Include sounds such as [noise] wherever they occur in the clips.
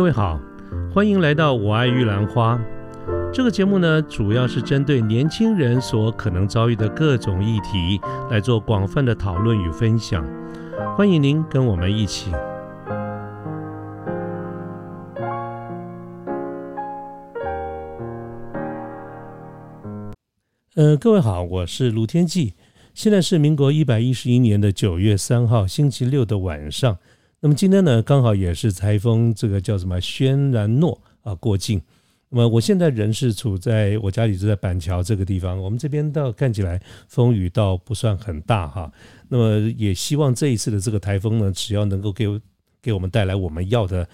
各位好，欢迎来到我爱玉兰花。这个节目呢，主要是针对年轻人所可能遭遇的各种议题来做广泛的讨论与分享。欢迎您跟我们一起。呃，各位好，我是卢天记。现在是民国一百一十一年的九月三号星期六的晚上。那么今天呢，刚好也是台风这个叫什么轩然诺啊过境。那么我现在人是处在我家里，就在板桥这个地方。我们这边倒看起来风雨倒不算很大哈。那么也希望这一次的这个台风呢，只要能够给我给我们带来我们要的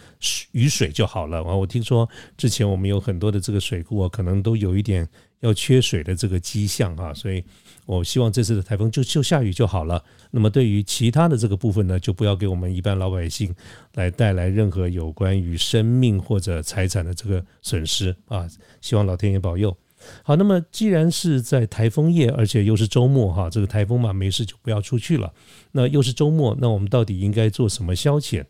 雨水就好了。啊，我听说之前我们有很多的这个水库啊，可能都有一点要缺水的这个迹象啊，所以。我希望这次的台风就就下雨就好了。那么对于其他的这个部分呢，就不要给我们一般老百姓来带来任何有关于生命或者财产的这个损失啊！希望老天爷保佑。好，那么既然是在台风夜，而且又是周末哈，这个台风嘛没事就不要出去了。那又是周末，那我们到底应该做什么消遣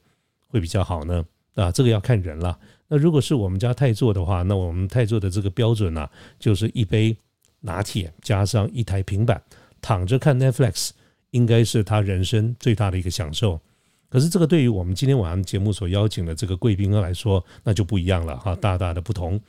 会比较好呢？啊，这个要看人了。那如果是我们家泰座的话，那我们泰座的这个标准呢，就是一杯。拿铁加上一台平板，躺着看 Netflix，应该是他人生最大的一个享受。可是这个对于我们今天晚上节目所邀请的这个贵宾来说，那就不一样了哈，大大的不同。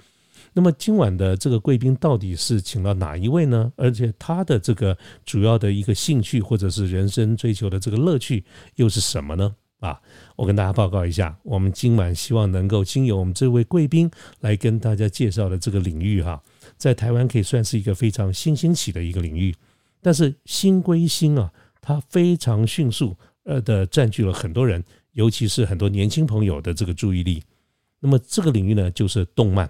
那么今晚的这个贵宾到底是请到哪一位呢？而且他的这个主要的一个兴趣或者是人生追求的这个乐趣又是什么呢？啊，我跟大家报告一下，我们今晚希望能够经由我们这位贵宾来跟大家介绍的这个领域哈。在台湾可以算是一个非常新兴起的一个领域，但是新归新啊，它非常迅速呃的占据了很多人，尤其是很多年轻朋友的这个注意力。那么这个领域呢，就是动漫。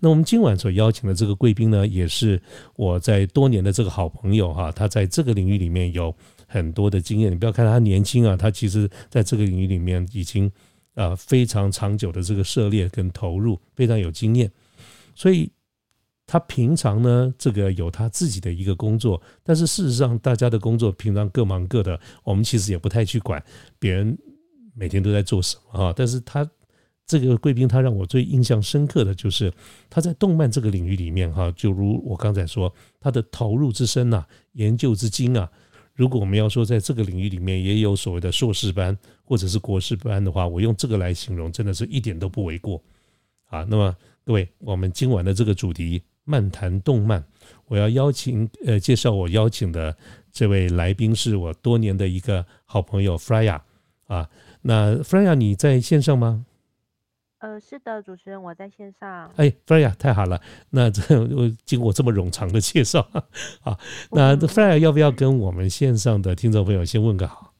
那我们今晚所邀请的这个贵宾呢，也是我在多年的这个好朋友哈，他在这个领域里面有很多的经验。你不要看他年轻啊，他其实在这个领域里面已经啊非常长久的这个涉猎跟投入，非常有经验，所以。他平常呢，这个有他自己的一个工作，但是事实上，大家的工作平常各忙各的，我们其实也不太去管别人每天都在做什么啊。但是他这个贵宾，他让我最印象深刻的就是他在动漫这个领域里面哈，就如我刚才说，他的投入之深呐，研究之精啊。如果我们要说在这个领域里面也有所谓的硕士班或者是国士班的话，我用这个来形容，真的是一点都不为过啊。那么各位，我们今晚的这个主题。漫谈动漫，我要邀请呃介绍我邀请的这位来宾是我多年的一个好朋友 Freya 啊，那 Freya 你在线上吗？呃，是的，主持人我在线上。哎，Freya 太好了，那这经过这么冗长的介绍 [laughs] 啊，那 Freya 要不要跟我们线上的听众朋友先问个好？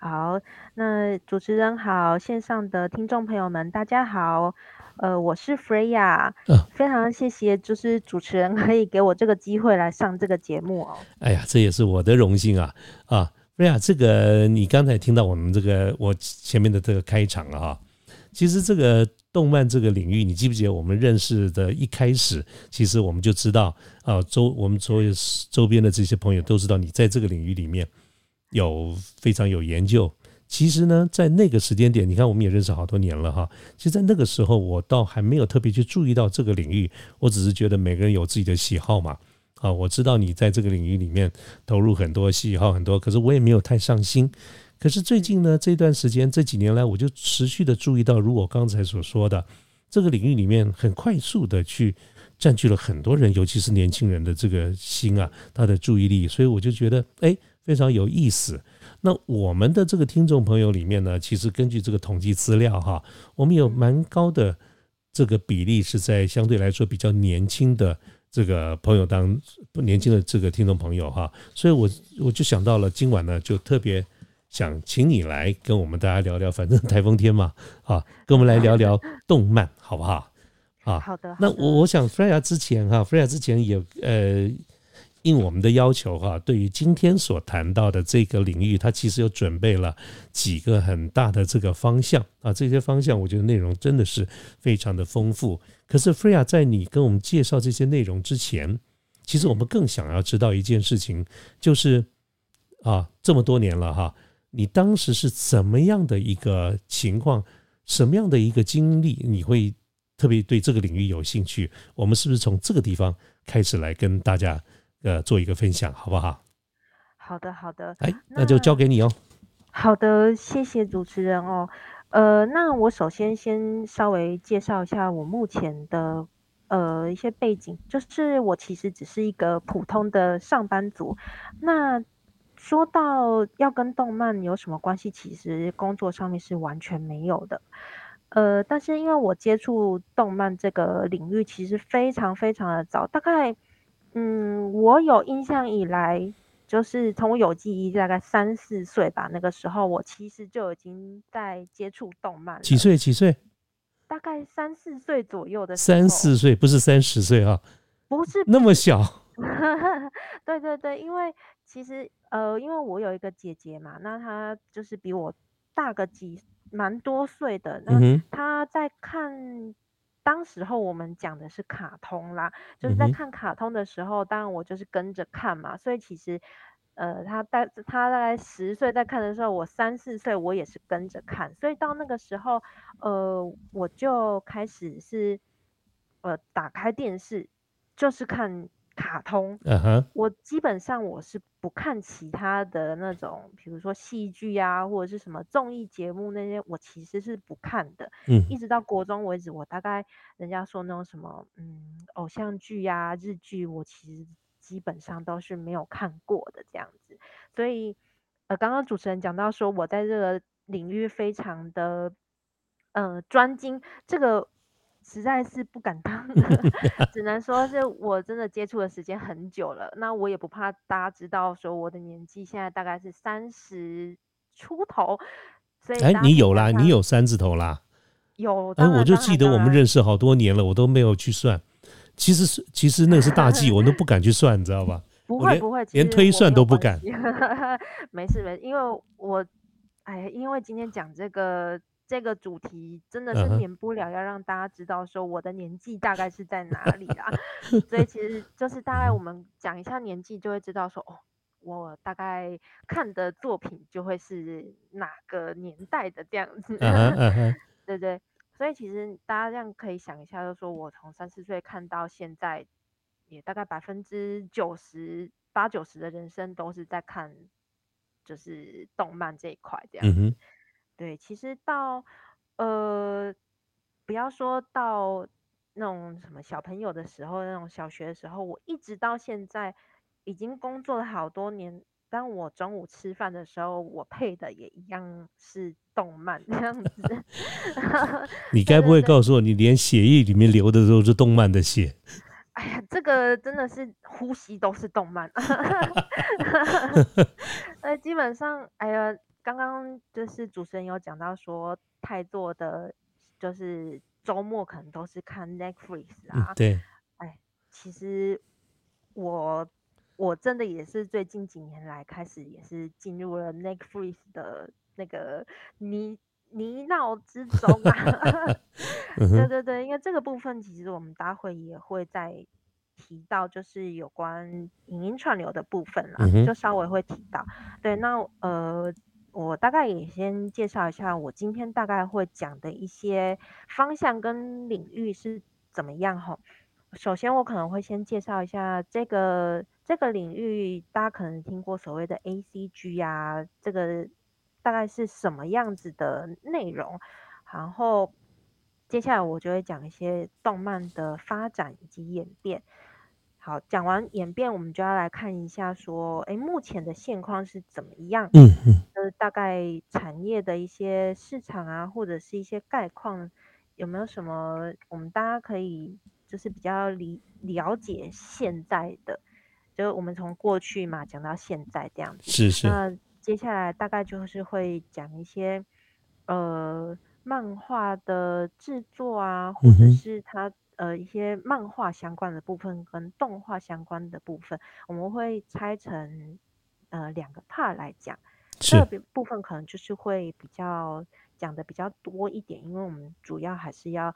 好，那主持人好，线上的听众朋友们大家好。呃，我是 Freya，非常谢谢，就是主持人可以给我这个机会来上这个节目哦。哎呀，这也是我的荣幸啊！啊，Freya，这个你刚才听到我们这个我前面的这个开场了哈。其实这个动漫这个领域，你记不记得我们认识的一开始，其实我们就知道啊，周我们所有周边的这些朋友都知道你在这个领域里面有非常有研究。其实呢，在那个时间点，你看我们也认识好多年了哈。其实，在那个时候，我倒还没有特别去注意到这个领域，我只是觉得每个人有自己的喜好嘛。啊，我知道你在这个领域里面投入很多，喜好很多，可是我也没有太上心。可是最近呢，这段时间这几年来，我就持续的注意到，如我刚才所说的，这个领域里面很快速的去占据了很多人，尤其是年轻人的这个心啊，他的注意力，所以我就觉得，哎，非常有意思。那我们的这个听众朋友里面呢，其实根据这个统计资料哈，我们有蛮高的这个比例是在相对来说比较年轻的这个朋友当年轻的这个听众朋友哈，所以我我就想到了今晚呢，就特别想请你来跟我们大家聊聊，[laughs] 反正台风天嘛，啊，跟我们来聊聊动漫好不好？啊，好的。那我我想 Freya 之前哈，Freya 之前也呃。应我们的要求哈，对于今天所谈到的这个领域，它其实有准备了几个很大的这个方向啊。这些方向我觉得内容真的是非常的丰富。可是 Freya 在你跟我们介绍这些内容之前，其实我们更想要知道一件事情，就是啊，这么多年了哈，你当时是怎么样的一个情况什么样的一个经历你会特别对这个领域有兴趣？我们是不是从这个地方开始来跟大家呃做一个分享，好不好？好的，好的。哎，那就交给你哦。好的，谢谢主持人哦。呃，那我首先先稍微介绍一下我目前的。呃，一些背景就是我其实只是一个普通的上班族。那说到要跟动漫有什么关系，其实工作上面是完全没有的。呃，但是因为我接触动漫这个领域其实非常非常的早，大概嗯，我有印象以来，就是从我有记忆大概三四岁吧，那个时候我其实就已经在接触动漫。几岁？几岁？大概三四岁左右的三四岁，不是三十岁啊，不是那么小。[laughs] 对对对，因为其实呃，因为我有一个姐姐嘛，那她就是比我大个几蛮多岁的。那她在看，当时候我们讲的是卡通啦，就是在看卡通的时候，当然我就是跟着看嘛，所以其实。呃，他大他大概十岁在看的时候，我三四岁，我也是跟着看，所以到那个时候，呃，我就开始是，呃，打开电视就是看卡通。嗯哼。我基本上我是不看其他的那种，比如说戏剧啊，或者是什么综艺节目那些，我其实是不看的。嗯。一直到国中为止，我大概人家说那种什么，嗯，偶像剧呀、日剧，我其实。基本上都是没有看过的这样子，所以呃，刚刚主持人讲到说我在这个领域非常的呃专精，这个实在是不敢当，[laughs] 只能说是我真的接触的时间很久了。那我也不怕大家知道说我的年纪现在大概是三十出头，所以哎，你有啦，你有三字头啦，有，哎，我就记得我们认识好多年了，我都没有去算。其实是，其实那个是大忌，我都不敢去算，你知道吧？[laughs] 不会不会，连推算都不敢。[laughs] 没事没事，因为我，哎，因为今天讲这个这个主题，真的是免不了要让大家知道说我的年纪大概是在哪里啦。[laughs] 所以其实就是大概我们讲一下年纪，就会知道说哦，我大概看的作品就会是哪个年代的这样子。[laughs] 对对。所以其实大家这样可以想一下，就说我从三四岁看到现在，也大概百分之九十八九十的人生都是在看，就是动漫这一块这样子。对，其实到呃，不要说到那种什么小朋友的时候，那种小学的时候，我一直到现在已经工作了好多年。当我中午吃饭的时候，我配的也一样是动漫这样子。[laughs] 你该不会告诉我，你连血液里面流的都是动漫的血？[laughs] 哎呀，这个真的是呼吸都是动漫。[laughs] 呃，基本上，哎呀，刚刚就是主持人有讲到说，太做的就是周末可能都是看 Netflix 啊。对。哎，其实我。我真的也是最近几年来开始，也是进入了 Netflix 的那个泥泥淖之 [laughs] 中啊。[laughs] 对对对，因为这个部分其实我们待会也会再提到，就是有关影音串流的部分啦，就稍微会提到。对，那呃，我大概也先介绍一下，我今天大概会讲的一些方向跟领域是怎么样哈。首先，我可能会先介绍一下这个。这个领域大家可能听过所谓的 A C G 啊，这个大概是什么样子的内容？然后接下来我就会讲一些动漫的发展以及演变。好，讲完演变，我们就要来看一下说，哎，目前的现况是怎么样？嗯嗯，就是大概产业的一些市场啊，或者是一些概况，有没有什么我们大家可以就是比较理了解现在的？就我们从过去嘛讲到现在这样子，是是。那接下来大概就是会讲一些呃漫画的制作啊，或者是它呃一些漫画相关的部分跟动画相关的部分，我们会拆成呃两个 part 来讲。这个部分可能就是会比较讲的比较多一点，因为我们主要还是要。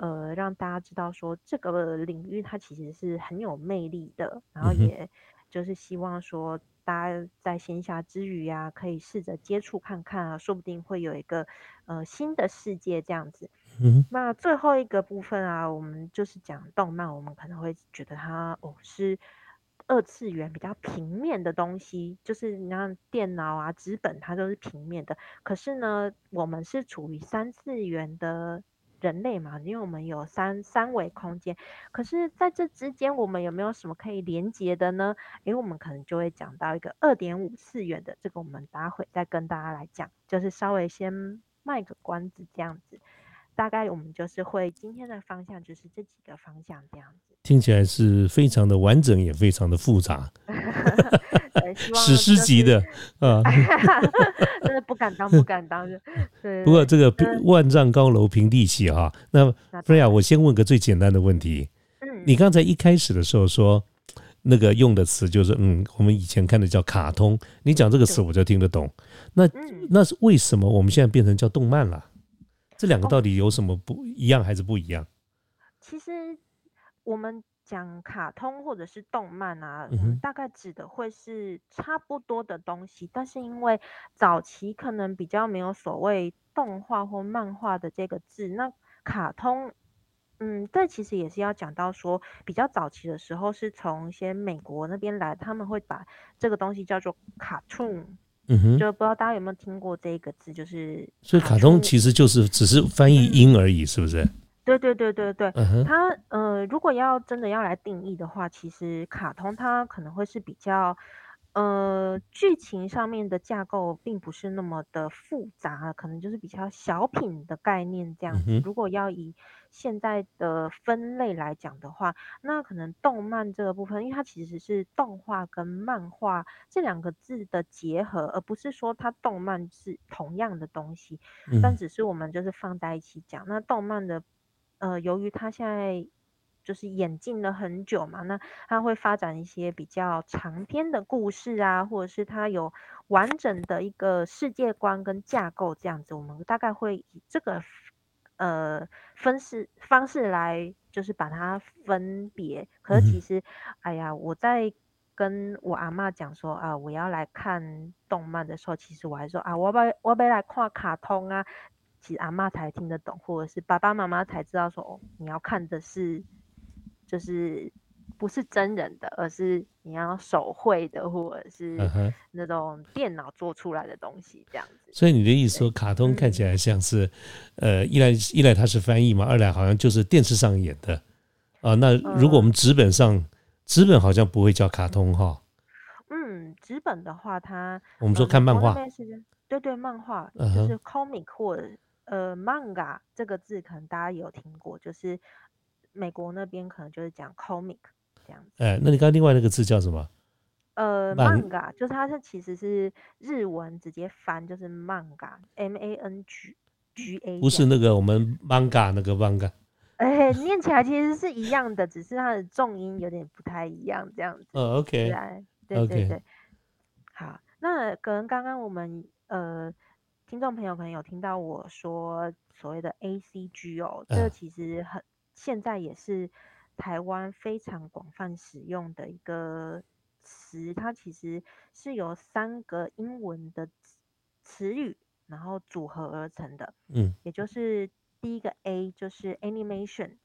呃，让大家知道说这个领域它其实是很有魅力的，然后也就是希望说大家在闲暇之余啊，可以试着接触看看啊，说不定会有一个呃新的世界这样子。嗯，那最后一个部分啊，我们就是讲动漫，我们可能会觉得它哦是。二次元比较平面的东西，就是你像电脑啊、纸本，它都是平面的。可是呢，我们是处于三次元的人类嘛，因为我们有三三维空间。可是在这之间，我们有没有什么可以连接的呢？诶，我们可能就会讲到一个二点五次元的，这个我们待会再跟大家来讲，就是稍微先卖个关子这样子。大概我们就是会今天的方向就是这几个方向这样子，听起来是非常的完整，也非常的复杂，[laughs] 史诗级的啊 [laughs] [laughs] 真的不敢当，不敢当。对，不过这个万丈高楼平地起哈。那菲亚，我先问个最简单的问题，嗯，你刚才一开始的时候说那个用的词就是嗯，我们以前看的叫卡通，你讲这个词我就听得懂。那那是为什么我们现在变成叫动漫了？这两个到底有什么不一样，还是不一样？其实我们讲卡通或者是动漫啊，大概指的会是差不多的东西，但是因为早期可能比较没有所谓动画或漫画的这个字，那卡通，嗯，这其实也是要讲到说，比较早期的时候是从一些美国那边来，他们会把这个东西叫做 cartoon。嗯哼，就不知道大家有没有听过这个字，就是所以卡通其实就是只是翻译音而已，是不是？对对对对对，它呃，如果要真的要来定义的话，其实卡通它可能会是比较。呃，剧情上面的架构并不是那么的复杂，可能就是比较小品的概念这样子。如果要以现在的分类来讲的话，那可能动漫这个部分，因为它其实是动画跟漫画这两个字的结合，而不是说它动漫是同样的东西，但只是我们就是放在一起讲。那动漫的，呃，由于他现在。就是演进了很久嘛，那他会发展一些比较长篇的故事啊，或者是他有完整的一个世界观跟架构这样子，我们大概会以这个呃分式方式来，就是把它分别。可是其实，哎呀，我在跟我阿妈讲说啊，我要来看动漫的时候，其实我还说啊，我要我要来看卡通啊，其实阿妈才听得懂，或者是爸爸妈妈才知道说哦，你要看的是。就是不是真人的，而是你要手绘的，或者是那种电脑做出来的东西这样子。所以你的意思说，卡通看起来像是，呃，一来一来它是翻译嘛，二来好像就是电视上演的啊。那如果我们纸本上，纸本好像不会叫卡通哈。嗯，纸本的话，它我们说看漫画，对对，漫画就是 comic 或者呃 manga 这个字，可能大家有听过，就是。美国那边可能就是讲 comic 这样子。哎，那你刚刚另外那个字叫什么？呃，manga，就是它是其实是日文直接翻就是 manga，m a n g g a。不是那个我们 manga 那个 manga。[laughs] 哎，念起来其实是一样的，只是它的重音有点不太一样这样子。哦，OK。对对对。好，那可能刚刚我们呃听众朋友可能有听到我说所谓的 A C G 哦，这个其实很。现在也是台湾非常广泛使用的一个词，它其实是由三个英文的词语然后组合而成的。嗯，也就是第一个 A 就是 animation，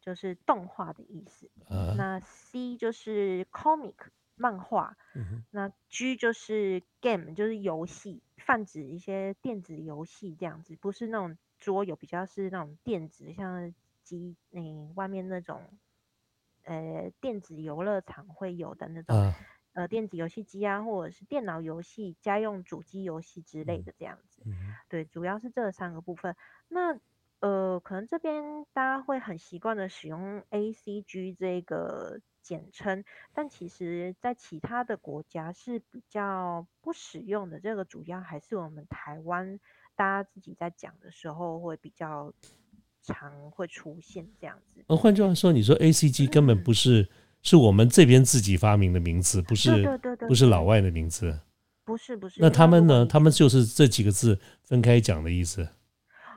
就是动画的意思。那 C 就是 comic 漫画。那 G 就是 game，就是游戏，泛指一些电子游戏这样子，不是那种桌游，比较是那种电子像。机，那外面那种，呃，电子游乐场会有的那种，呃，电子游戏机啊，或者是电脑游戏、家用主机游戏之类的这样子。对，主要是这三个部分。那，呃，可能这边大家会很习惯的使用 A C G 这个简称，但其实在其他的国家是比较不使用的。这个主要还是我们台湾大家自己在讲的时候会比较。常会出现这样子。呃，换句话说，你说 A C G 根本不是是我们这边自己发明的名字，不是对对对，不是老外的名字，不是不是。那他们呢？他们就是这几个字分开讲的意思。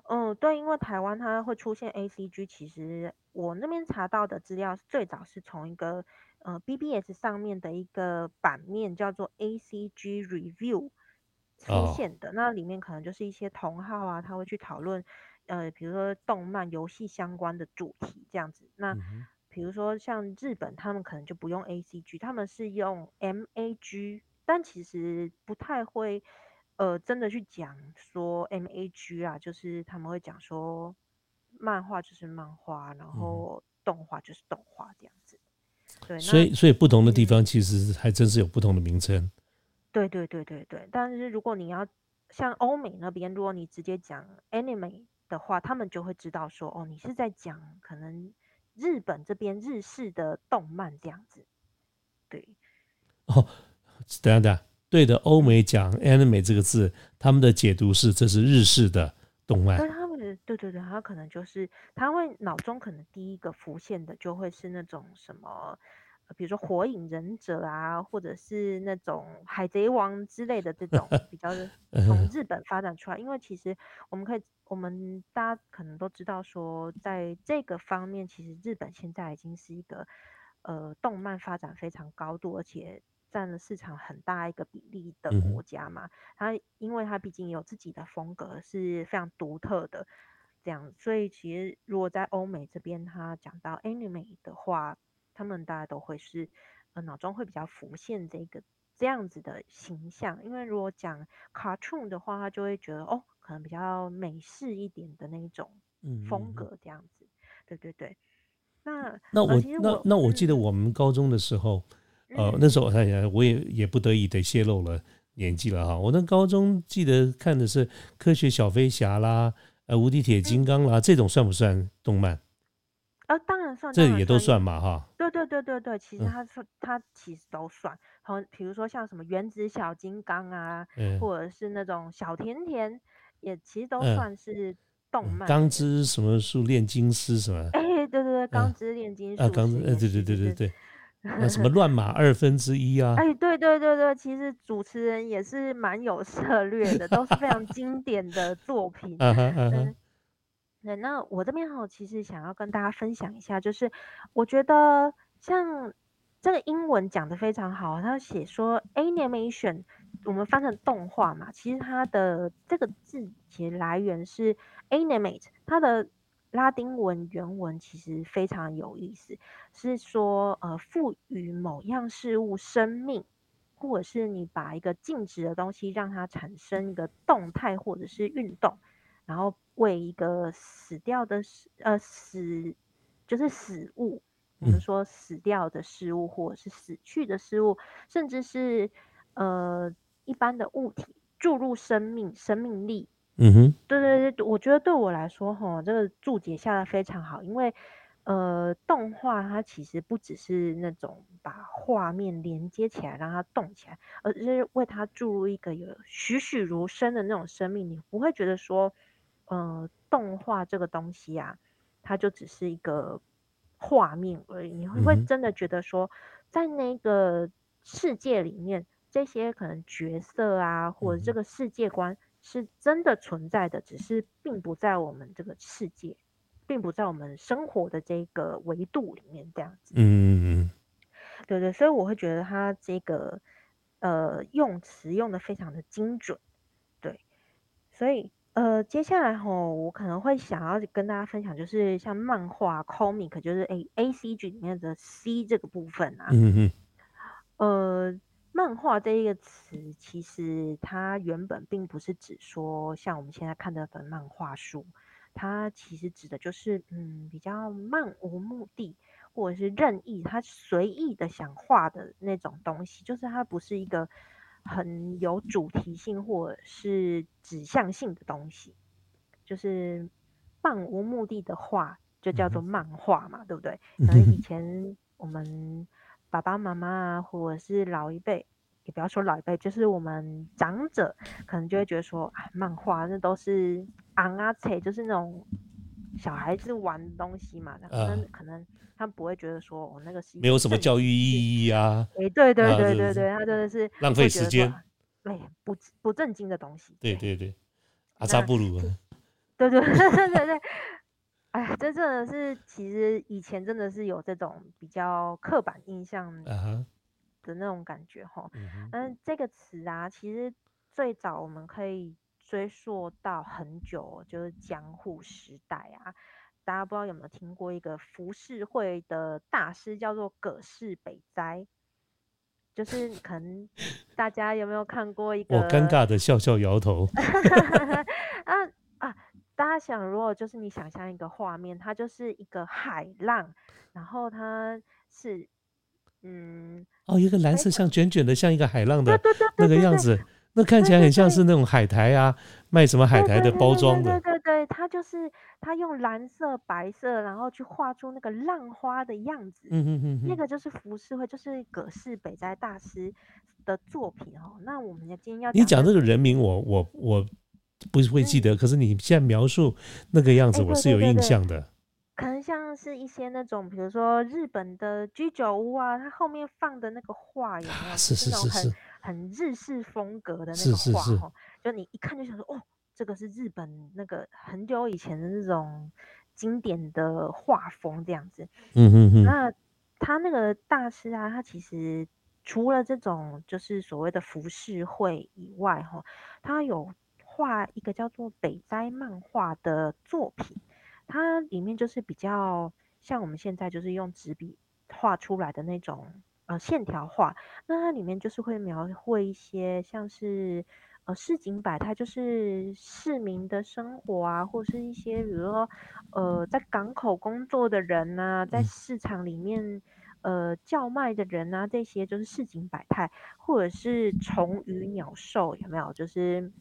嗯，对，因为台湾它会出现 A C G，其实我那边查到的资料最早是从一个呃 B B S 上面的一个版面叫做 A C G Review 出现的，那里面可能就是一些同号啊，他会去讨论呃，比如说动漫、游戏相关的主题这样子。那比如说像日本，他们可能就不用 A C G，他们是用 M A G，但其实不太会。呃，真的去讲说 M A G 啊，就是他们会讲说，漫画就是漫画，然后动画就是动画这样子。对，所以所以不同的地方其实还真是有不同的名称。对对对对对，但是如果你要像欧美那边，如果你直接讲 Anime 的话，他们就会知道说，哦，你是在讲可能日本这边日式的动漫这样子。对。哦，等下等下。对的，欧美讲 anime 这个字，他们的解读是这是日式的动漫。那他们对对对，他可能就是他会脑中可能第一个浮现的就会是那种什么，比如说火影忍者啊，或者是那种海贼王之类的这种 [laughs] 比较从日本发展出来。因为其实我们可以，我们大家可能都知道说，在这个方面，其实日本现在已经是一个呃动漫发展非常高度，而且。占了市场很大一个比例的国家嘛，它因为它毕竟有自己的风格是非常独特的，这样，所以其实如果在欧美这边，他讲到 anime 的话，他们大家都会是呃脑中会比较浮现这个这样子的形象，因为如果讲 cartoon 的话，他就会觉得哦，可能比较美式一点的那种风格这样子，对对对。那那我那那我记得我们高中的时候。呃，那时候我想想，我也也不得已得泄露了年纪了哈。我那高中记得看的是《科学小飞侠》啦，呃，《无敌铁金刚》啦，这种算不算动漫？呃，当然算，这也都算嘛哈。对对对对对，其实它是它其实都算。好，比如说像什么《原子小金刚》啊，或者是那种小甜甜，也其实都算是动漫。钢之什么术炼金师什么？哎，对对对，钢之炼金术。啊，钢之，哎，对对对对对。那什么乱码二分之一啊？哎，对对对对，其实主持人也是蛮有策略的，都是非常经典的作品。嗯对，那我这边哈，其实想要跟大家分享一下，就是我觉得像这个英文讲的非常好，他写说 animation，我们翻成动画嘛，其实它的这个字其实来源是 animate，它的。拉丁文原文其实非常有意思，是说呃赋予某样事物生命，或者是你把一个静止的东西让它产生一个动态或者是运动，然后为一个死掉的死呃死就是死物，比如说死掉的事物或者是死去的事物，甚至是呃一般的物体注入生命生命力。嗯哼，对对对，我觉得对我来说，哈，这个注解下的非常好，因为，呃，动画它其实不只是那种把画面连接起来让它动起来，而是为它注入一个有栩栩如生的那种生命。你不会觉得说，呃，动画这个东西啊，它就只是一个画面而已。你会不会真的觉得说，在那个世界里面，这些可能角色啊，或者这个世界观。是真的存在的，只是并不在我们这个世界，并不在我们生活的这个维度里面这样子。嗯嗯嗯，对对，所以我会觉得他这个呃用词用的非常的精准。对，所以呃接下来吼，我可能会想要跟大家分享，就是像漫画 comic，就是 A A C G 里面的 C 这个部分啊。嗯嗯。呃。漫画这一个词，其实它原本并不是指说像我们现在看的本漫画书，它其实指的就是嗯比较漫无目的或者是任意，它随意的想画的那种东西，就是它不是一个很有主题性或者是指向性的东西，就是漫无目的的画就叫做漫画嘛，对不对？可能以前我们。爸爸妈妈啊，或者是老一辈，也不要说老一辈，就是我们长者，可能就会觉得说，啊，漫画那都是昂啊扯，就是那种小孩子玩的东西嘛。可能可能他不会觉得说，我那个是没有什么教育意义啊。哎，对对对对对，他真的是浪费时间，对不不正经的东西。对对对，阿扎布鲁。[laughs] 对对对对对。哎呀，这真的是，其实以前真的是有这种比较刻板印象的那种感觉哈。嗯，这个词啊，其实最早我们可以追溯到很久，就是江户时代啊。大家不知道有没有听过一个浮世绘的大师叫做葛饰北斋，就是可能大家有没有看过一个？我尴尬的笑笑摇头。[laughs] [laughs] 大家想，如果就是你想象一个画面，它就是一个海浪，然后它是，嗯，哦，一个蓝色像卷卷的，像一个海浪的那个样子，那看起来很像是那种海苔啊，卖什么海苔的包装的。对对对，它就是它用蓝色、白色，然后去画出那个浪花的样子。嗯嗯嗯，那个就是浮世绘，就是葛饰北斋大师的作品哦。那我们今天要你讲这个人名，我我我。不是会记得，可是你现在描述那个样子，我是有印象的。可能像是一些那种，比如说日本的居酒屋啊，它后面放的那个画有没有？是是是是，很日式风格的那个画哦，就你一看就想说，哦，这个是日本那个很久以前的那种经典的画风这样子。嗯嗯嗯。那他那个大师啊，他其实除了这种就是所谓的浮世绘以外，哈，他有。画一个叫做北斋漫画的作品，它里面就是比较像我们现在就是用纸笔画出来的那种呃线条画，那它里面就是会描绘一些像是呃市井百态，就是市民的生活啊，或是一些比如说呃在港口工作的人呐，在市场里面呃叫卖的人呐，这些就是市井百态，或者是虫鱼鸟兽有没有？就是。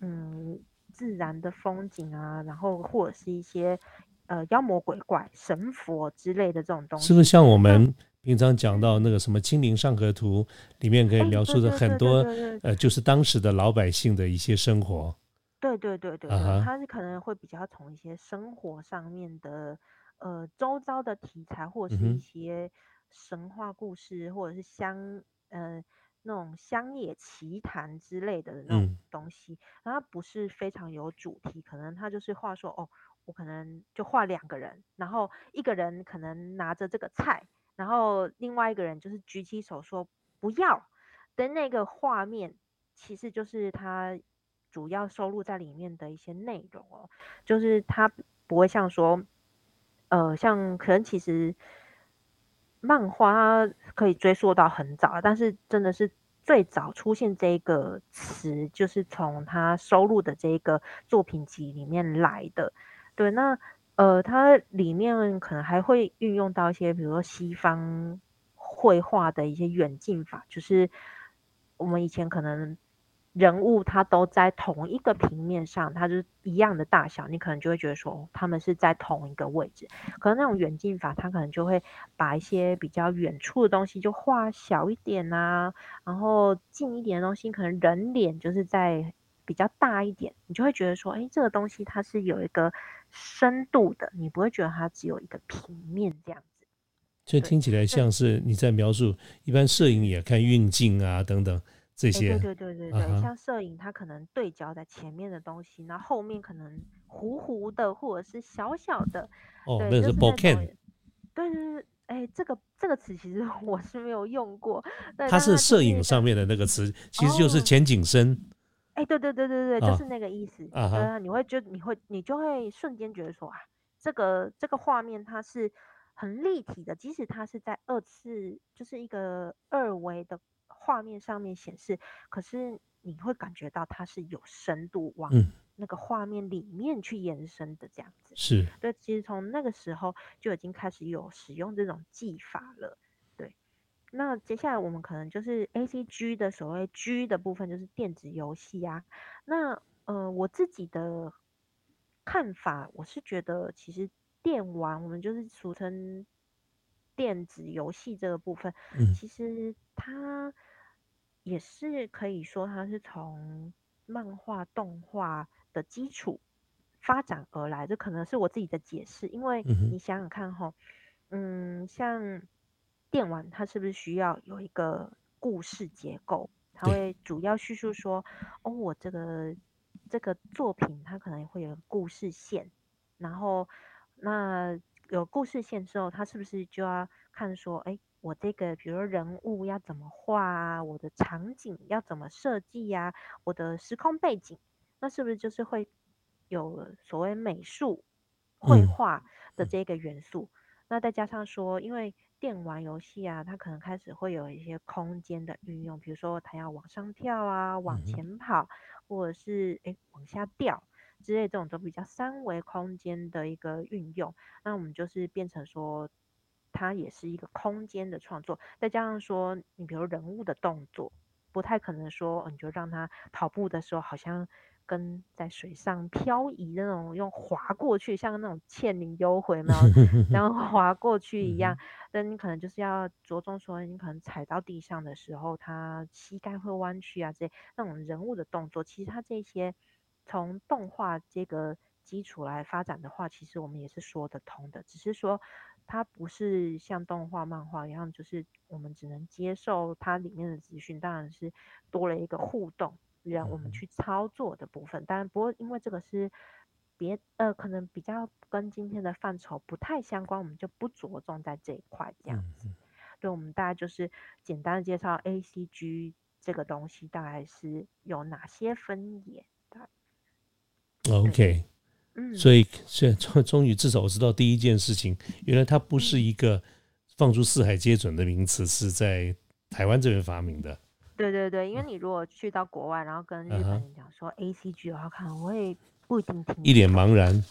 嗯，自然的风景啊，然后或者是一些呃妖魔鬼怪、神佛之类的这种东西，是不是像我们平常讲到那个什么《清明上河图》里面可以描述的很多呃，就是当时的老百姓的一些生活？对对对对，它是可能会比较从一些生活上面的呃周遭的题材，或者是一些神话故事，或者是相呃。那种乡野奇谈之类的那种东西，然后不是非常有主题，可能他就是画说，哦，我可能就画两个人，然后一个人可能拿着这个菜，然后另外一个人就是举起手说不要的那个画面，其实就是他主要收录在里面的一些内容哦，就是他不会像说，呃，像可能其实。漫画可以追溯到很早，但是真的是最早出现这个词，就是从他收录的这个作品集里面来的。对，那呃，它里面可能还会运用到一些，比如说西方绘画的一些远近法，就是我们以前可能。人物他都在同一个平面上，它就是一样的大小，你可能就会觉得说他们是在同一个位置。可能那种远近法，它可能就会把一些比较远处的东西就画小一点啊，然后近一点的东西，可能人脸就是在比较大一点，你就会觉得说，哎，这个东西它是有一个深度的，你不会觉得它只有一个平面这样子。所以听起来像是你在描述，一般摄影也看运镜啊等等。这些对对对对对，像摄影，它可能对焦在前面的东西，然后后面可能糊糊的或者是小小的。哦，那是 bokeh。对对对，哎，这个这个词其实 [laughs] 我是没有用过。它是摄影上面的那个词，其实就是前景深。哎，对对对对对，就是那个意思。啊你会觉你会你就会瞬间觉得说啊，这个这个画面它是很立体的，即使它是在二次，就是一个二维的。画面上面显示，可是你会感觉到它是有深度往那个画面里面去延伸的这样子。是，对，其实从那个时候就已经开始有使用这种技法了。对，那接下来我们可能就是 A C G 的所谓 G 的部分，就是电子游戏啊。那呃，我自己的看法，我是觉得其实电玩，我们就是俗称电子游戏这个部分，其实它。也是可以说，它是从漫画动画的基础发展而来，这可能是我自己的解释。因为你想想看哈，嗯，像电玩，它是不是需要有一个故事结构？它会主要叙述说，哦，我这个这个作品它可能会有故事线，然后那有故事线之后，它是不是就要看说，哎，我这个比如说人物要怎么画啊，我的场景要怎么设计呀，我的时空背景，那是不是就是会有所谓美术绘画的这个元素？那再加上说，因为电玩游戏啊，它可能开始会有一些空间的运用，比如说它要往上跳啊，往前跑，或者是诶往下掉之类，这种都比较三维空间的一个运用。那我们就是变成说，它也是一个空间的创作。再加上说，你比如人物的动作，不太可能说你就让他跑步的时候好像。跟在水上漂移那种用划过去，像那种倩女幽魂嘛，然后划过去一样。那你可能就是要着重说，你可能踩到地上的时候，他膝盖会弯曲啊，这些那种人物的动作，其实他这些从动画这个基础来发展的话，其实我们也是说得通的。只是说它不是像动画、漫画一样，就是我们只能接受它里面的资讯，当然是多了一个互动。让我们去操作的部分，当然不过因为这个是别呃，可能比较跟今天的范畴不太相关，我们就不着重在这一块这样子。对，我们大概就是简单的介绍 A C G 这个东西大概是有哪些分野。OK，嗯，所以现终终于至少我知道第一件事情，原来它不是一个放出四海皆准的名词，是在台湾这边发明的。对对对，因为你如果去到国外，然后跟日本人讲说 A C G 的话，可能会不一定听，一脸茫然。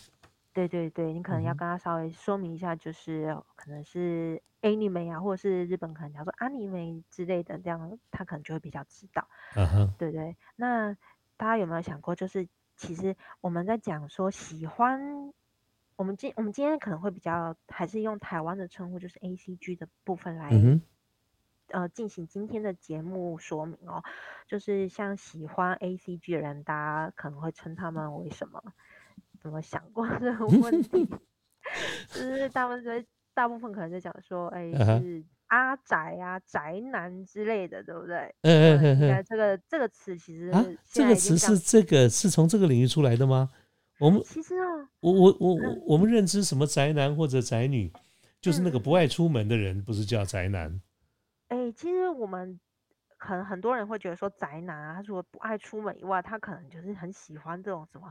对对对，你可能要跟他稍微说明一下，就是可能是 Anime 啊，或者是日本可能讲说 Anime 之类的，这样他可能就会比较知道。嗯哼，对对。那大家有没有想过，就是其实我们在讲说喜欢，我们今我们今天可能会比较还是用台湾的称呼，就是 A C G 的部分来。呃，进行今天的节目说明哦，就是像喜欢 A C G 的人，大家可能会称他们为什么？怎么想过这个问题？[laughs] 就是大部分大部分可能在讲说，哎，[laughs] 是阿宅啊、宅男之类的，对不对？嗯嗯嗯嗯。这个这个词其实这个词是这个是从这个领域出来的吗？我们其实啊，我我我我我们认知什么宅男或者宅女，就是那个不爱出门的人，不是叫宅男。哎，其实我们可能很多人会觉得说宅男啊，他除了不爱出门以外，他可能就是很喜欢这种什么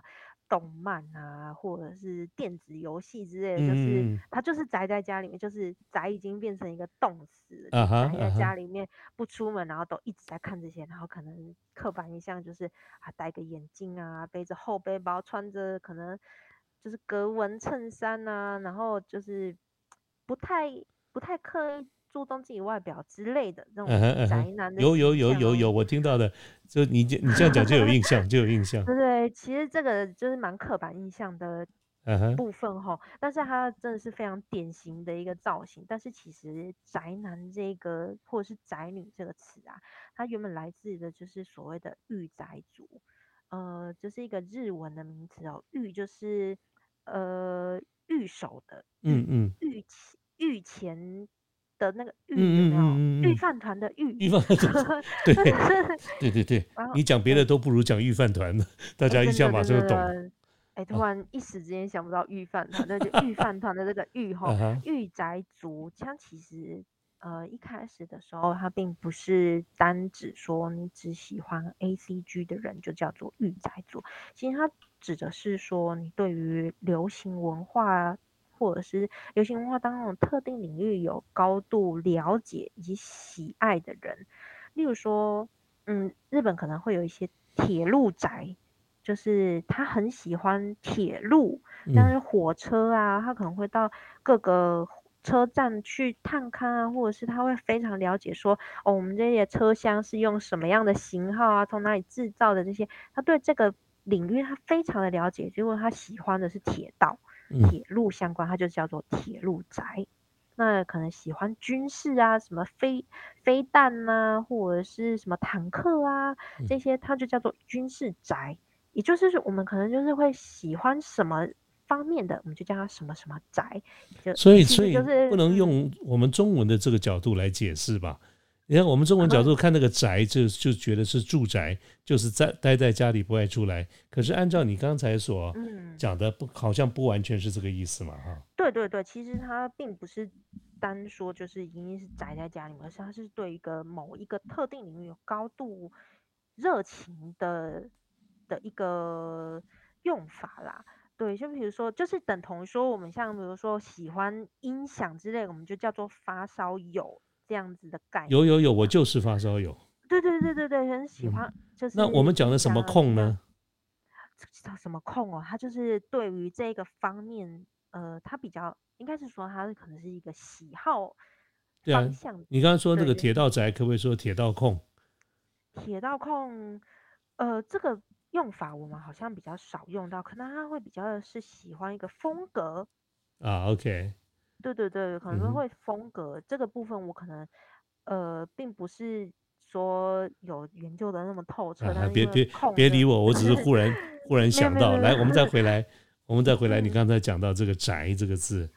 动漫啊，或者是电子游戏之类的，就是他就是宅在家里面，就是宅已经变成一个动词，宅在家里面不出门，然后都一直在看这些，然后可能刻板印象就是啊戴个眼镜啊，背着厚背包，穿着可能就是格纹衬衫啊，然后就是不太不太刻意。注重自己外表之类的那种宅男的，有有有有有，我听到的，就你你这样讲就有印象，就有印象。对对，其实这个就是蛮刻板印象的 [laughs] 部分哈，但是它真的是非常典型的一个造型。但是其实宅男这个或者是宅女这个词啊，它原本来自的就是所谓的御宅族，呃，就是一个日文的名词哦，御就是呃御守的，嗯嗯，御前御前。的那个玉有没有？御饭团的御，御饭团，[laughs] 对对对对，你讲别的都不如讲御饭团大家一下马上就懂。哎，突然一时之间想不到御饭团，那就御饭团的这个御 [laughs] 哈，御宅族，它其实呃一开始的时候，它并不是单指说你只喜欢 A C G 的人就叫做御宅族，其实它指的是说你对于流行文化。或者是流行文化当中特定领域有高度了解以及喜爱的人，例如说，嗯，日本可能会有一些铁路宅，就是他很喜欢铁路，但是火车啊，他可能会到各个车站去探勘啊，或者是他会非常了解说，哦，我们这些车厢是用什么样的型号啊，从哪里制造的这些，他对这个领域他非常的了解，结果他喜欢的是铁道。铁路相关，它就叫做铁路宅。那可能喜欢军事啊，什么飞飞弹呐，或者是什么坦克啊，这些它就叫做军事宅。也就是说我们可能就是会喜欢什么方面的，我们就叫它什么什么宅。所以，所以就是不能用我们中文的这个角度来解释吧？你看我们中文角度看那个宅，就就觉得是住宅，就是在待在家里不爱出来。可是按照你刚才所讲的，不好像不完全是这个意思嘛，哈。对对对，其实它并不是单说就是一定是宅在家里面，而是它是对一个某一个特定领域有高度热情的的一个用法啦。对，就比如说，就是等同说我们像比如说喜欢音响之类，我们就叫做发烧友这样子的概念。有有有，我就是发烧友。对对对对对，很喜欢。就是那我们讲的什么控呢？叫什么控哦？他就是对于这个方面，呃，他比较应该是说他可能是一个喜好方向。你刚刚说那个铁道宅，可不可以说铁道控？铁道控，呃，这个。用法我们好像比较少用到，可能他会比较是喜欢一个风格啊。OK，对对对，可能会风格这个部分，我可能呃并不是说有研究的那么透彻。别别别理我，我只是忽然 [laughs] 忽然想到，来，我们再回来，我们再回来。你刚才讲到这个“宅”这个字，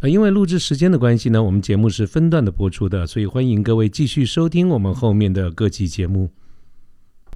呃，因为录制时间的关系呢，我们节目是分段的播出的，所以欢迎各位继续收听我们后面的各期节目。